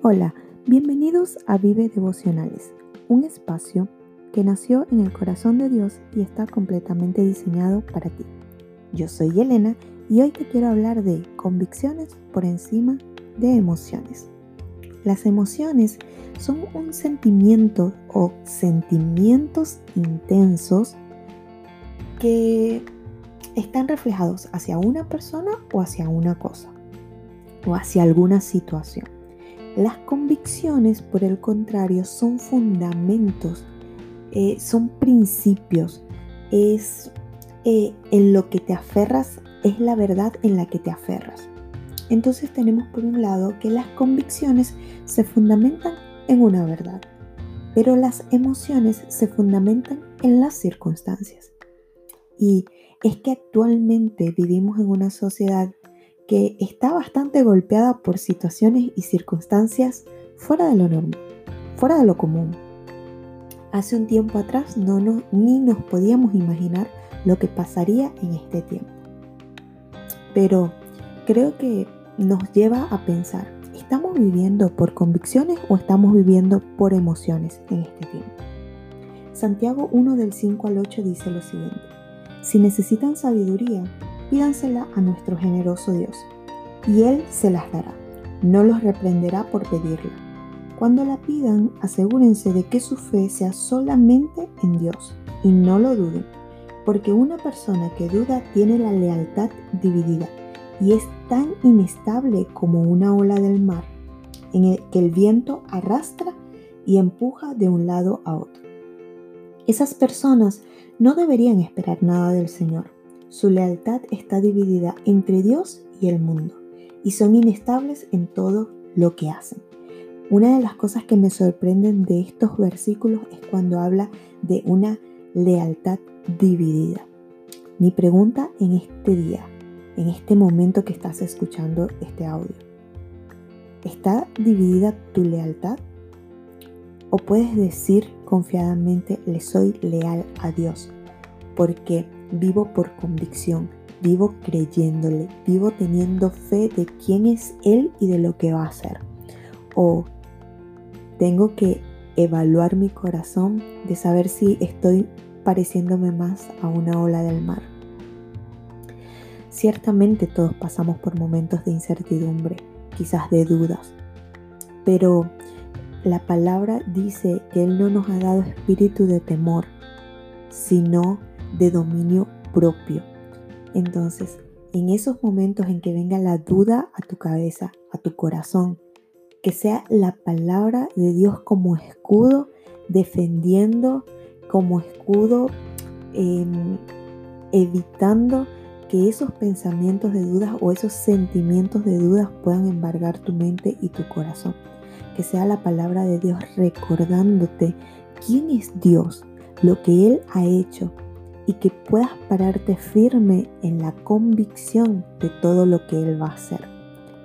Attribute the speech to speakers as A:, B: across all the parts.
A: Hola, bienvenidos a Vive Devocionales, un espacio que nació en el corazón de Dios y está completamente diseñado para ti. Yo soy Elena y hoy te quiero hablar de convicciones por encima de emociones. Las emociones son un sentimiento o sentimientos intensos que están reflejados hacia una persona o hacia una cosa o hacia alguna situación. Las convicciones, por el contrario, son fundamentos, eh, son principios, es eh, en lo que te aferras, es la verdad en la que te aferras. Entonces tenemos por un lado que las convicciones se fundamentan en una verdad, pero las emociones se fundamentan en las circunstancias. Y es que actualmente vivimos en una sociedad que está bastante golpeada por situaciones y circunstancias fuera de lo normal, fuera de lo común. Hace un tiempo atrás no, ni nos podíamos imaginar lo que pasaría en este tiempo. Pero creo que nos lleva a pensar, ¿estamos viviendo por convicciones o estamos viviendo por emociones en este tiempo? Santiago 1 del 5 al 8 dice lo siguiente, si necesitan sabiduría, pídansela a nuestro generoso Dios, y Él se las dará. No los reprenderá por pedirla. Cuando la pidan, asegúrense de que su fe sea solamente en Dios, y no lo duden, porque una persona que duda tiene la lealtad dividida y es tan inestable como una ola del mar, en el que el viento arrastra y empuja de un lado a otro. Esas personas no deberían esperar nada del Señor su lealtad está dividida entre Dios y el mundo y son inestables en todo lo que hacen. Una de las cosas que me sorprenden de estos versículos es cuando habla de una lealtad dividida. Mi pregunta en este día, en este momento que estás escuchando este audio, ¿está dividida tu lealtad? ¿O puedes decir confiadamente, le soy leal a Dios? Porque vivo por convicción, vivo creyéndole, vivo teniendo fe de quién es Él y de lo que va a hacer. O tengo que evaluar mi corazón de saber si estoy pareciéndome más a una ola del mar. Ciertamente todos pasamos por momentos de incertidumbre, quizás de dudas, pero la palabra dice que Él no nos ha dado espíritu de temor, sino de dominio propio. Entonces, en esos momentos en que venga la duda a tu cabeza, a tu corazón, que sea la palabra de Dios como escudo, defendiendo como escudo, em, evitando que esos pensamientos de dudas o esos sentimientos de dudas puedan embargar tu mente y tu corazón. Que sea la palabra de Dios recordándote quién es Dios, lo que Él ha hecho, y que puedas pararte firme en la convicción de todo lo que Él va a hacer.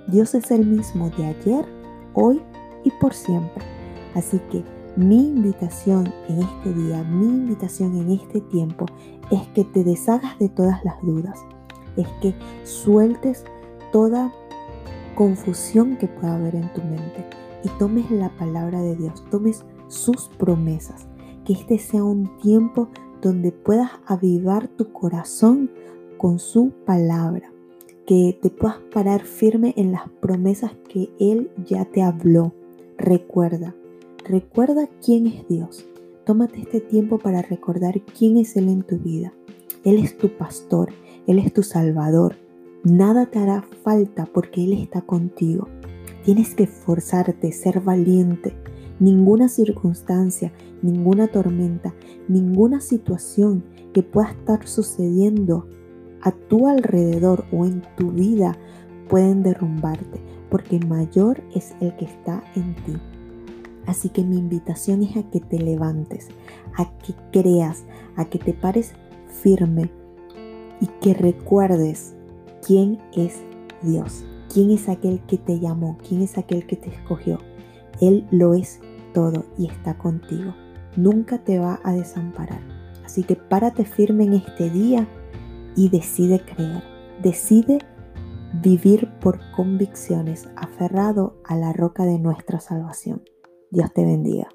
A: Dios es el mismo de ayer, hoy y por siempre. Así que mi invitación en este día, mi invitación en este tiempo es que te deshagas de todas las dudas, es que sueltes toda confusión que pueda haber en tu mente y tomes la palabra de Dios, tomes sus promesas, que este sea un tiempo donde puedas avivar tu corazón con su palabra, que te puedas parar firme en las promesas que Él ya te habló. Recuerda, recuerda quién es Dios. Tómate este tiempo para recordar quién es Él en tu vida. Él es tu pastor, Él es tu salvador. Nada te hará falta porque Él está contigo. Tienes que esforzarte, ser valiente, Ninguna circunstancia, ninguna tormenta, ninguna situación que pueda estar sucediendo a tu alrededor o en tu vida pueden derrumbarte, porque mayor es el que está en ti. Así que mi invitación es a que te levantes, a que creas, a que te pares firme y que recuerdes quién es Dios, quién es aquel que te llamó, quién es aquel que te escogió. Él lo es todo y está contigo. Nunca te va a desamparar. Así que párate firme en este día y decide creer. Decide vivir por convicciones, aferrado a la roca de nuestra salvación. Dios te bendiga.